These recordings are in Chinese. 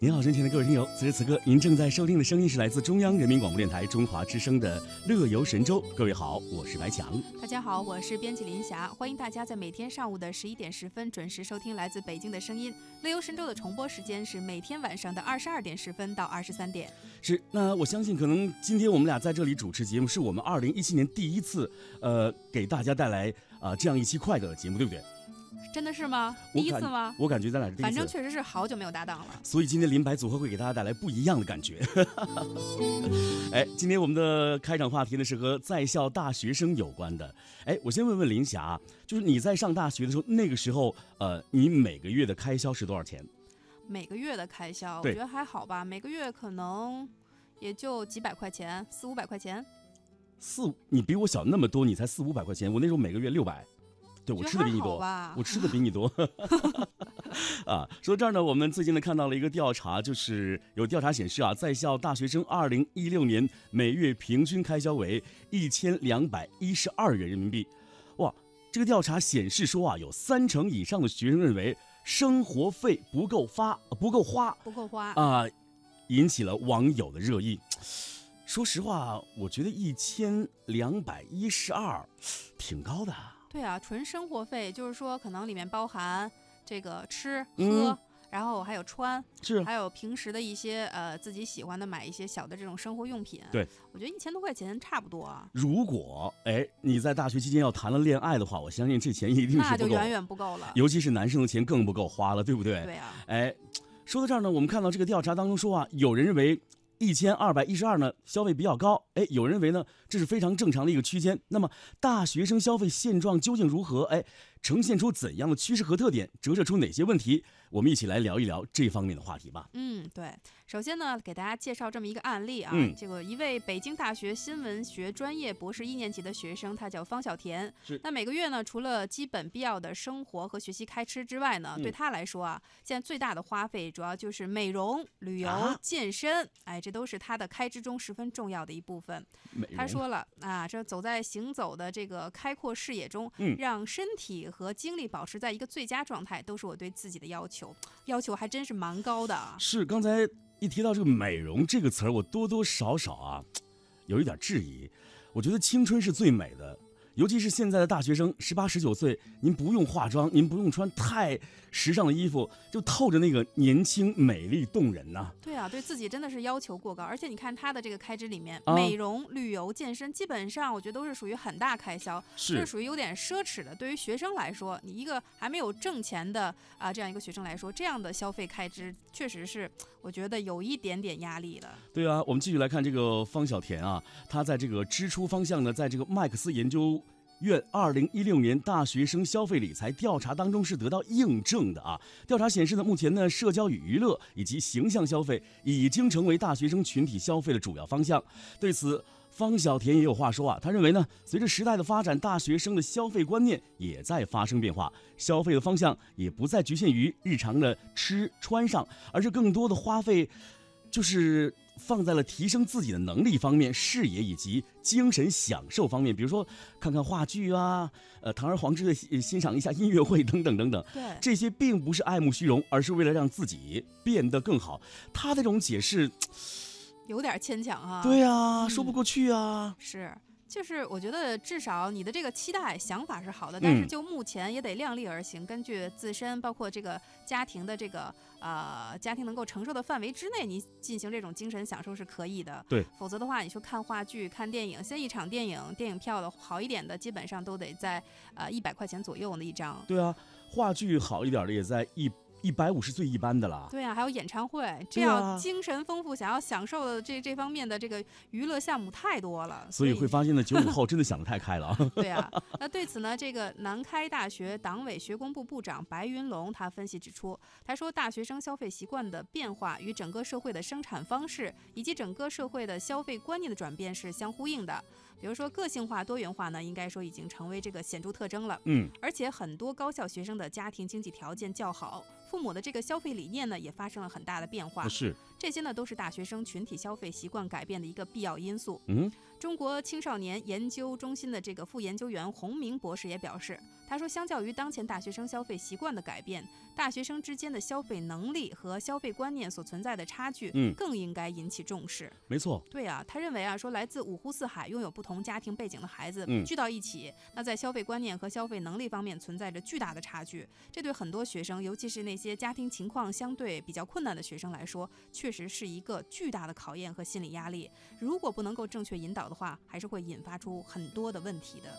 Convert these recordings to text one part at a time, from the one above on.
您好，尊敬的各位听友，此时此刻您正在收听的声音是来自中央人民广播电台中华之声的《乐游神州》。各位好，我是白强。大家好，我是编辑林霞，欢迎大家在每天上午的十一点十分准时收听来自北京的声音。《乐游神州》的重播时间是每天晚上的二十二点十分到二十三点。是，那我相信可能今天我们俩在这里主持节目，是我们二零一七年第一次，呃，给大家带来啊、这样一期快乐的节目，对不对？真的是吗？第一次吗？我感觉咱俩是第一次。反正确实是好久没有搭档了。所以今天林白组合会给大家带来不一样的感觉。哎，今天我们的开场话题呢是和在校大学生有关的。哎，我先问问林霞，就是你在上大学的时候，那个时候，呃，你每个月的开销是多少钱？每个月的开销，我觉得还好吧，每个月可能也就几百块钱，四五百块钱。四，你比我小那么多，你才四五百块钱，我那时候每个月六百。对我吃的比你多我吃的比你多。啊，说到这儿呢，我们最近呢看到了一个调查，就是有调查显示啊，在校大学生二零一六年每月平均开销为一千两百一十二元人民币。哇，这个调查显示说啊，有三成以上的学生认为生活费不够发呃不够花不够花。啊，引起了网友的热议。说实话，我觉得一千两百一十二挺高的。对啊，纯生活费就是说，可能里面包含这个吃喝，嗯然后还有穿，是还有平时的一些呃自己喜欢的买一些小的这种生活用品。对，我觉得一千多块钱差不多啊，如果哎你在大学期间要谈了恋爱的话，我相信这钱一定是不够，那就远远不够了。尤其是男生的钱更不够花了，对不对？对啊，哎，说到这儿呢，我们看到这个调查当中说啊，有人认为一千二百一十二呢消费比较高，哎，有人认为呢这是非常正常的一个区间。那么大学生消费现状究竟如何？哎，呈现出怎样的趋势和特点？折射出哪些问题？我们一起来聊一聊这方面的话题吧。嗯，对。首先呢，给大家介绍这么一个案例啊，嗯这个一位北京大学新闻学专业博士一年级的学生，他叫方小田。是那每个月呢，除了基本必要的生活和学习开支之外呢，嗯对他来说啊，现在最大的花费主要就是美容、旅游、啊健身，哎，这都是他的开支中十分重要的一部分。他说了啊，这走在行走的这个开阔视野中，嗯让身体和精力保持在一个最佳状态，都是我对自己的要求，要求还真是蛮高的啊。是刚才一提到这个美容这个词儿，我多多少少啊有一点质疑。我觉得青春是最美的，尤其是现在的大学生，十八十九岁，您不用化妆，您不用穿太时尚的衣服，就透着那个年轻、美丽、动人呐、对啊，对自己真的是要求过高，而且你看他的这个开支里面，啊美容、旅游、健身，基本上我觉得都是属于很大开销，是这属于有点奢侈的。对于学生来说，你一个还没有挣钱的啊、这样一个学生来说，这样的消费开支确实是我觉得有一点点压力的。对啊，我们继续来看这个方小田啊，他在这个支出方向呢，在这个麦克斯研究院二零一六年大学生消费理财调查当中是得到印证的啊。调查显示呢，目前呢，社交与娱乐以及形象消费已经成为大学生群体消费的主要方向。对此，方小田也有话说啊，他认为呢，随着时代的发展，大学生的消费观念也在发生变化，消费的方向也不再局限于日常的吃穿上，而是更多的花费。就是放在了提升自己的能力方面、视野以及精神享受方面，比如说看看话剧啊，呃，堂而皇之的欣赏一下音乐会等等等等。对，这些并不是爱慕虚荣，而是为了让自己变得更好。他这种解释，有点牵强啊。对啊，嗯说不过去啊。是，就是我觉得至少你的这个期待想法是好的，但是嗯就目前也得量力而行，根据自身包括这个家庭的这个呃家庭能够承受的范围之内，你进行这种精神享受是可以的。对，否则的话，你说看话剧、看电影，现在一场电影电影票的好一点的，基本上都得在呃一百块钱左右那一张。对啊，话剧好一点的也在一一百五是最一般的了。对啊，还有演唱会，这样精神丰富、想要享受的这这方面的这个娱乐项目太多了，所以会发现呢，九五后真的想得太开了啊。对啊，那对此呢，这个南开大学党委学工部部长白云龙他分析指出，他说大学生消费习惯的变化与整个社会的生产方式以及整个社会的消费观念的转变是相呼应的。比如说个性化、多元化呢，应该说已经成为这个显著特征了。嗯，而且很多高校学生的家庭经济条件较好，父母的这个消费理念呢也发生了很大的变化。是，这些呢都是大学生群体消费习惯改变的一个必要因素。嗯，中国青少年研究中心的这个副研究员洪明博士也表示，他说，相较于当前大学生消费习惯的改变，大学生之间的消费能力和消费观念所存在的差距，嗯更应该引起重视。没错，对啊，他认为啊，说来自五湖四海、拥有不同家庭背景的孩子嗯聚到一起，那在消费观念和消费能力方面存在着巨大的差距。这对很多学生，尤其是那些家庭情况相对比较困难的学生来说，确实是一个巨大的考验和心理压力。如果不能够正确引导的话，还是会引发出很多的问题的。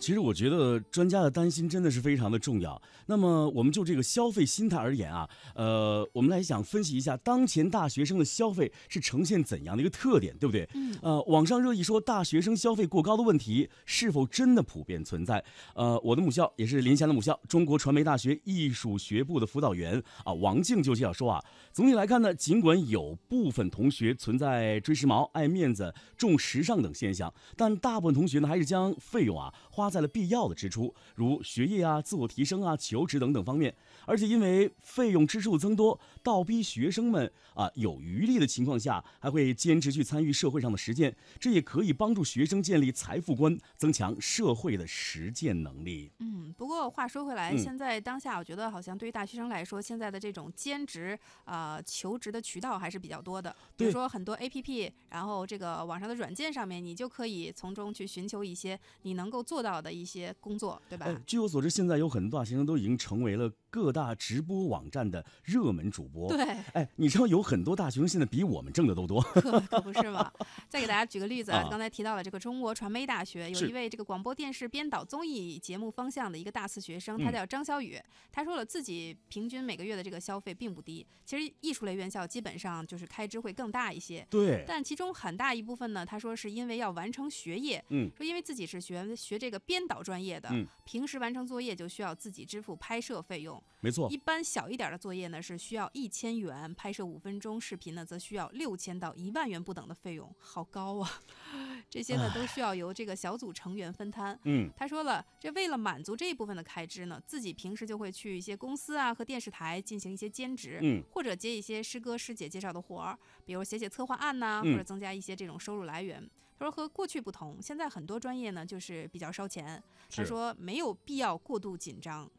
其实我觉得专家的担心真的是非常的重要。那么我们就这个消费心态而言啊，呃，我们来想分析一下当前大学生的消费是呈现怎样的一个特点，对不对？嗯。呃，网上热议说大学生消费过高的问题是否真的普遍存在？呃，我的母校也是林霞的母校，中国传媒大学艺术学部的辅导员啊王静就介绍说啊，总体来看呢，尽管有部分同学存在追时髦、爱面子、重时尚等现象，但大部分同学呢还是将费用啊花在了必要的支出，如学业啊、自我提升啊、求职等等方面。而且因为费用支出增多，倒逼学生们啊有余力的情况下，还会坚持去参与社会上的实践，这也可以帮助学生建立财富观，增强社会的实践能力。嗯，不过话说回来，嗯现在当下，我觉得好像对于大学生来说，现在的这种兼职呃求职的渠道还是比较多的。比如说很多 A P P，然后这个网上的软件上面，你就可以从中去寻求一些你能够做到的一些工作，对吧？据我所知，现在有很多大学生都已经成为了各大直播网站的热门主播。对，哎，你知道有很多大学生现在比我们挣的都多。可可不是嘛。再给大家举个例子啊啊，刚才提到了这个中国传媒大学有一位这个广播电视编导综艺节目方向的一个大四学生，他嗯叫张小雨。他说了自己平均每个月的这个消费并不低，其实艺术类院校基本上就是开支会更大一些。对，但其中很大一部分呢，他说是因为要完成学业，嗯，说因为自己是学学这个编导专业的，嗯平时完成作业就需要自己支付拍摄费用。没错一。般小一点的作业呢是需要一千元，拍摄五分钟视频呢则需要六千到一万元不等的费用，好高啊！这些呢都需要由这个小组成员分摊。嗯，他说了，这为了满足这一部分的开支呢，自己平时就会去一些公司啊和电视台进行一些兼职，嗯或者接一些师哥师姐介绍的活儿，比如写写策划案呐、嗯或者增加一些这种收入来源。他说和过去不同，现在很多专业呢就是比较烧钱。他说没有必要过度紧张。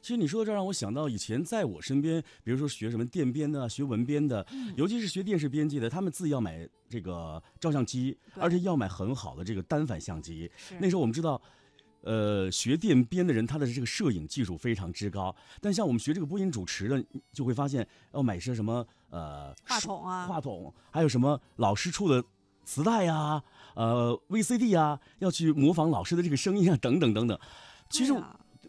其实你说这让我想到以前在我身边，比如说学什么电编的、学文编的，嗯尤其是学电视编辑的，他们自己要买这个照相机，而且要买很好的这个单反相机。那时候我们知道。呃，学电编的人，他的这个摄影技术非常之高。但像我们学这个播音主持的，就会发现要买些什么呃话筒啊，话筒，还有什么老师出的磁带呀、呃 VCD 啊、要去模仿老师的这个声音啊，等等等等。其实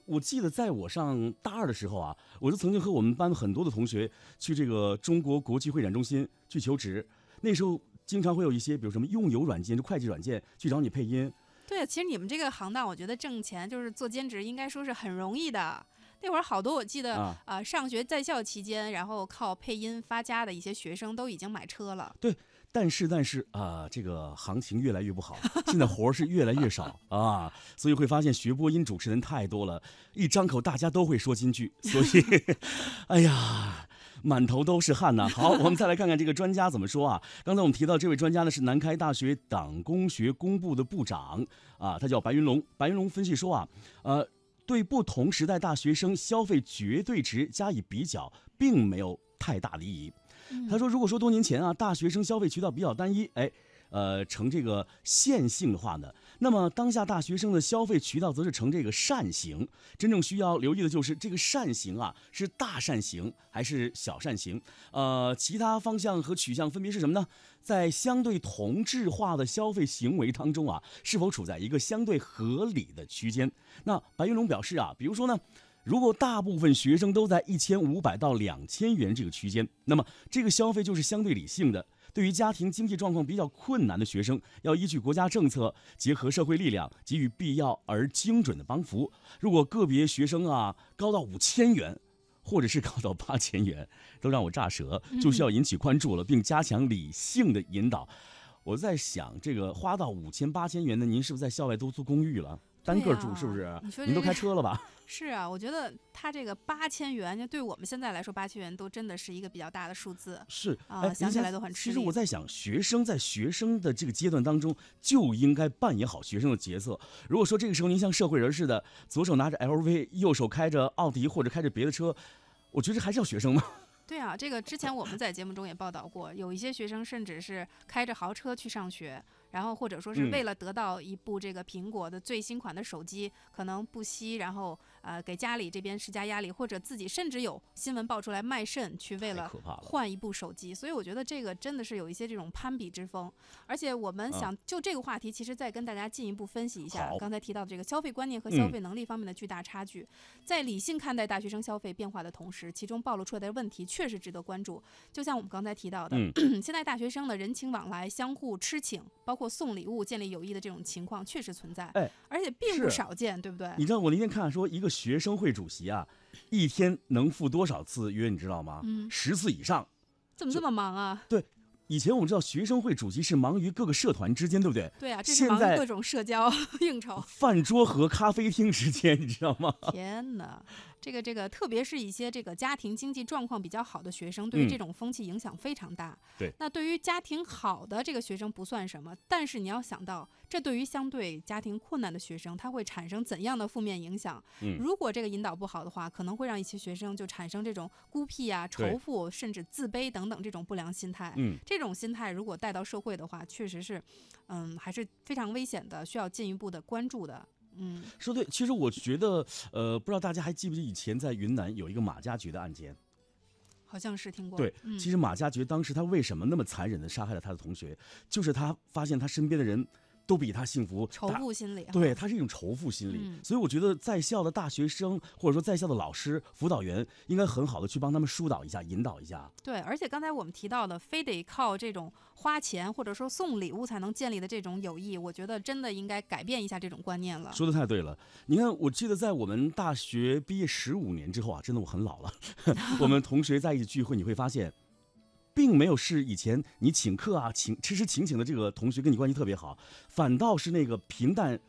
我记得在我上大二的时候啊，我就曾经和我们班很多的同学去这个中国国际会展中心去求职。那时候经常会有一些，比如什么用友软件、就会计软件去找你配音。对，其实你们这个行当，我觉得挣钱就是做兼职，应该说是很容易的。那会儿好多我记得啊呃上学在校期间，然后靠配音发家的一些学生都已经买车了。但是，但是啊、这个行情越来越不好，现在活儿是越来越少 啊，所以会发现学播音主持人太多了，一张口大家都会说京剧，所以，哎呀。满头都是汗呐！好，我们再来看看这个专家怎么说啊？刚才我们提到这位专家呢是南开大学党工学工部的部长啊，他叫白云龙。白云龙分析说啊，呃，对不同时代大学生消费绝对值加以比较，并没有太大的意义。他说，如果说多年前啊，大学生消费渠道比较单一，哎，呃，呈这个线性的话呢，那么当下大学生的消费渠道则是呈这个扇形。真正需要留意的就是这个扇形啊，是大扇形还是小扇形？呃，其他方向和取向分别是什么呢？在相对同质化的消费行为当中啊，是否处在一个相对合理的区间？那白云龙表示啊，比如说呢。如果大部分学生都在一千五百到两千元这个区间，那么这个消费就是相对理性的。对于家庭经济状况比较困难的学生，要依据国家政策，结合社会力量，给予必要而精准的帮扶。如果个别学生啊高到五千元，或者是高到八千元，都让我炸舌，就需要引起关注了，并加强理性的引导。我在想，这个花到五千八千元的，您是不是在校外都租公寓了？单个住是不是呀？你说您都开车了吧？是啊，我觉得他这个八千元，就对我们现在来说，八千元都真的是一个比较大的数字。是啊想起来都很吃其实我在想，学生在学生的这个阶段当中，就应该扮演好学生的角色。如果说这个时候您像社会人似的，左手拿着 LV，右手开着奥迪或者开着别的车，我觉得还是要学生吗？对啊，这个之前我们在节目中也报道过，有一些学生甚至是开着豪车去上学，然后或者说是嗯。为了得到一部这个苹果的最新款的手机，可能不惜然后呃给家里这边施加压力，或者自己甚至有新闻爆出来卖肾去为了。换一部手机，所以我觉得这个真的是有一些这种攀比之风，而且我们啊想就这个话题，其实再跟大家进一步分析一下刚才提到的这个消费观念和消嗯费能力方面的巨大差距，在理性看待大学生消费变化的同时，其中暴露出来的问题确实值得关注。就像我们刚才提到的，嗯 现在大学生的人情往来、相互吃请，包括送礼物、建立友谊的这种情况确实存在，哎而且并不少见，对不对？你知道我那天看说，一个学生会主席啊，一天能赴多少次约？你知道吗？嗯十次以上。怎么这么忙啊？对以前我们知道学生会主席是忙于各个社团之间，对不对？对啊，这是忙于各种社交 应酬。饭桌和咖啡厅之间，你知道吗？天哪，这个这个，特别是一些这个家庭经济状况比较好的学生，对于嗯这种风气影响非常大。对，那对于家庭好的这个学生不算什么，但是你要想到，这对于相对家庭困难的学生，他会产生怎样的负面影响？嗯如果这个引导不好的话，可能会让一些学生就产生这种孤僻啊、仇富，甚至自卑等等这种不良心态。嗯，这种心态如果带到社会的话，确实是，嗯，还是非常危险的，需要进一步的关注的。嗯，说对。其实我觉得，呃，不知道大家还记不记得以前在云南有一个马加爵的案件？好像是听过。对，嗯、其实马加爵当时他为什么那么残忍的杀害了他的同学，就是他发现他身边的人都比他幸福，仇富心理哈。对，他是一种仇富心理，嗯所以我觉得在校的大学生或者说在校的老师、辅导员，应该很好的去帮他们疏导一下、引导一下。对，而且刚才我们提到的，非得靠这种花钱或者说送礼物才能建立的这种友谊，我觉得真的应该改变一下这种观念了。说的太对了，你看，我记得在我们大学毕业十五年之后啊，真的我很老了，我们同学在一起聚会，你会发现。并没有是以前你请客啊、请吃吃请请的这个同学跟你关系特别好，反倒是那个平淡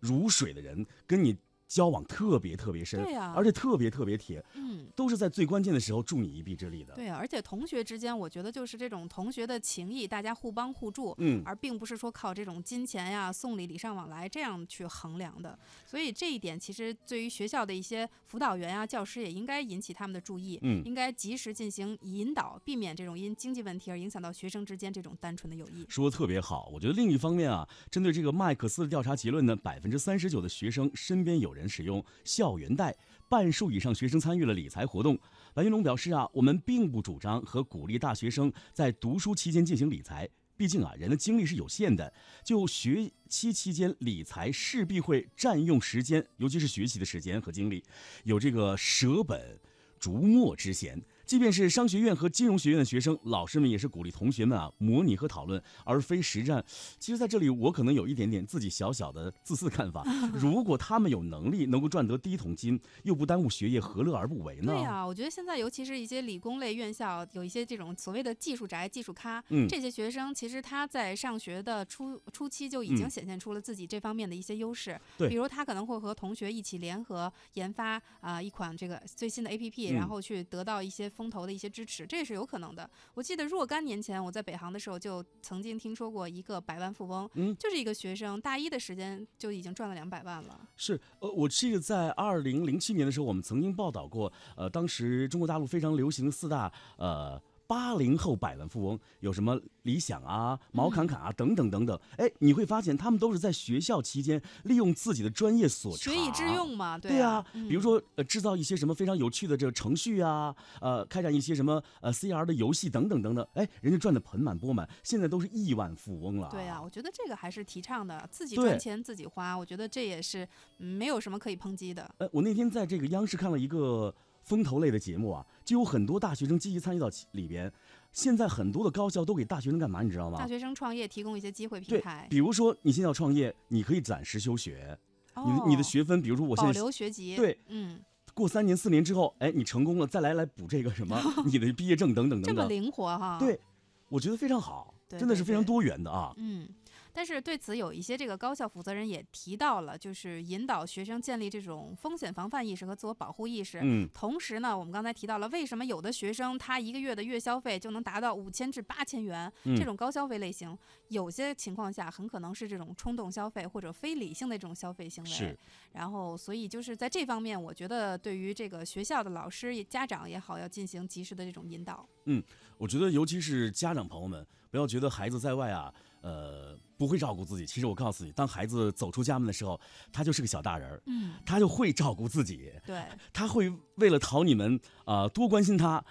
如水的人跟你交往特别特别深，对呀而且特别特别铁，嗯，都是在最关键的时候助你一臂之力的。对啊，而且同学之间，我觉得就是这种同学的情谊，大家互帮互助，嗯，而并不是说靠这种金钱呀、送礼、礼尚往来这样去衡量的。所以这一点，其实对于学校的一些辅导员啊、教师也应该引起他们的注意，嗯应该及时进行引导，避免这种因经济问题而影响到学生之间这种单纯的友谊。说的特别好。我觉得另一方面啊，针对这个麦克斯的调查结论呢，百分之三十九的学生身边有人人使用校园贷，半数以上学生参与了理财活动。白云龙表示啊，我们并不主张和鼓励大学生在读书期间进行理财。毕竟啊，人的精力是有限的，就学期期间理财势必会占用时间，尤其是学习的时间和精力，有这个舍本逐末之嫌。即便是商学院和金融学院的学生，老师们也是鼓励同学们啊模拟和讨论，而非实战。其实，在这里我可能有一点点自己小小的自私看法。如果他们有能力能够赚得第一桶金，又不耽误学业，何乐而不为呢？对呀、我觉得现在尤其是一些理工类院校，有一些这种所谓的技术宅、技术咖，嗯这些学生其实他在上学的初初期就已经嗯显现出了自己这方面的一些优势。对比如他可能会和同学一起联合研发啊、一款这个最新的 APP，、嗯然后去得到一些风投的一些支持，这也是有可能的。我记得若干年前我在北航的时候，就曾经听说过一个百万富翁，嗯就是一个学生，大一的时间就已经赚了两百万了。是，呃，我记得在二零零七年的时候，我们曾经报道过，呃，当时中国大陆非常流行的四大，呃。八零后百万富翁有什么理想啊、毛侃侃啊等等等等，哎，你会发现他们都是在学校期间利用自己的专业所长，学以致用嘛，对啊啊，，比如说呃，制造一些什么非常有趣的这个程序啊，呃，开展一些什么呃 CR 的游戏等等等等，哎，人家赚的盆满钵满，现在都是亿万富翁了。对啊，，我觉得这个还是提倡的，自己赚钱自己花，我觉得这也是嗯没有什么可以抨击的。呃，我那天在这个央视看了一个风投类的节目啊，就有很多大学生积极参与到其里边。现在很多的高校都给大学生干嘛，你知道吗？大学生创业提供一些机会平对台，比如说你现在要创业，你可以暂时休学，你的你的哦学分，比如说我现保在留学籍，对嗯，过三年四年之后，哎，你成功了，再来来补这个什么 你的毕业证等等等等这。么灵活哈。，对，我觉得非常好，对真的是非常多元的啊。嗯。但是对此，有一些这个高校负责人也提到了，就是引导学生建立这种风险防范意识和自我保护意识。嗯，同时呢，我们刚才提到了，为什么有的学生他一个月的月消费就能达到五千至八千元？嗯这种高消费类型，有些情况下很可能是这种冲动消费或者非理性的这种消费行为。是。然后，所以就是在这方面，我觉得对于这个学校的老师、家长也好，要进行及时的这种引导。嗯我觉得尤其是家长朋友们，不要觉得孩子在外啊，呃，不会照顾自己。其实我告诉你，当孩子走出家门的时候，他就是个小大人儿，嗯，他就会照顾自己，对，他会为了讨你们啊、多关心他，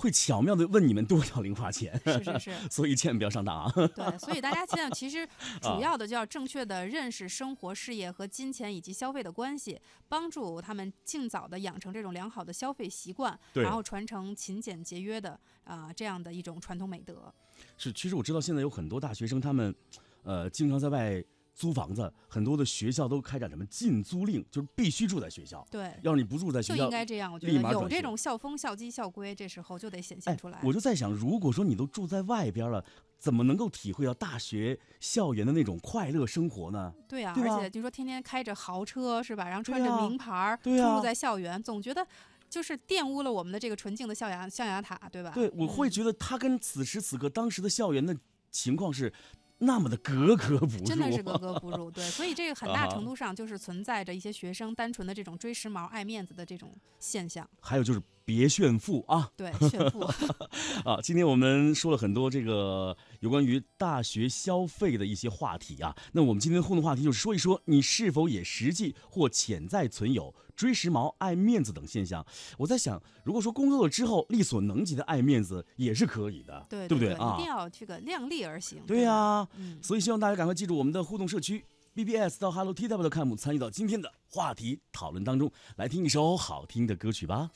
会巧妙的问你们多少零花钱。是是是。所以千万不要上当啊！对，所以大家现在其实主要的就要正确的认识生活、事业和金钱以及消费的关系，帮助他们尽早的养成这种良好的消费习惯，然后传承勤俭节约的啊、这样的一种传统美德。是，其实我知道现在有很多大学生，他们，呃，经常在外租房子，很多的学校都开展什么禁租令，就是必须住在学校。对，要是你不住在学校就，应该这样。我觉得有这种校风、校纪、校规，这时候就得显哎现出来。，我就在想，如果说你都住在外边了，怎么能够体会到大学校园的那种快乐生活呢？对啊，对而且就说天天开着豪车是吧，然后穿着名牌儿、出入在校园，总觉得就是玷污了我们的这个纯净的象牙象牙塔，对吧？对，我会嗯觉得他跟此时此刻当时的校园的情况是那么的格格不入。真的是格格不入，对，所以这个很大啊程度上就是存在着一些学生单纯的这种追时髦、爱面子的这种现象，还有就是别炫富啊对，炫富，啊！今天我们说了很多这个有关于大学消费的一些话题啊。那我们今天的互动话题就是说一说你是否也实际或潜在存有追时髦、爱面子等现象。我在想，如果说工作了之后力所能及的爱面子也是可以的，对不对对啊一定？要这个量力而行。对呀、所以希望大家赶快记住我们的互动社区 BBS 到 Hello TW 的 com 参与到今天的话题讨论当中，来听一首好听的歌曲吧。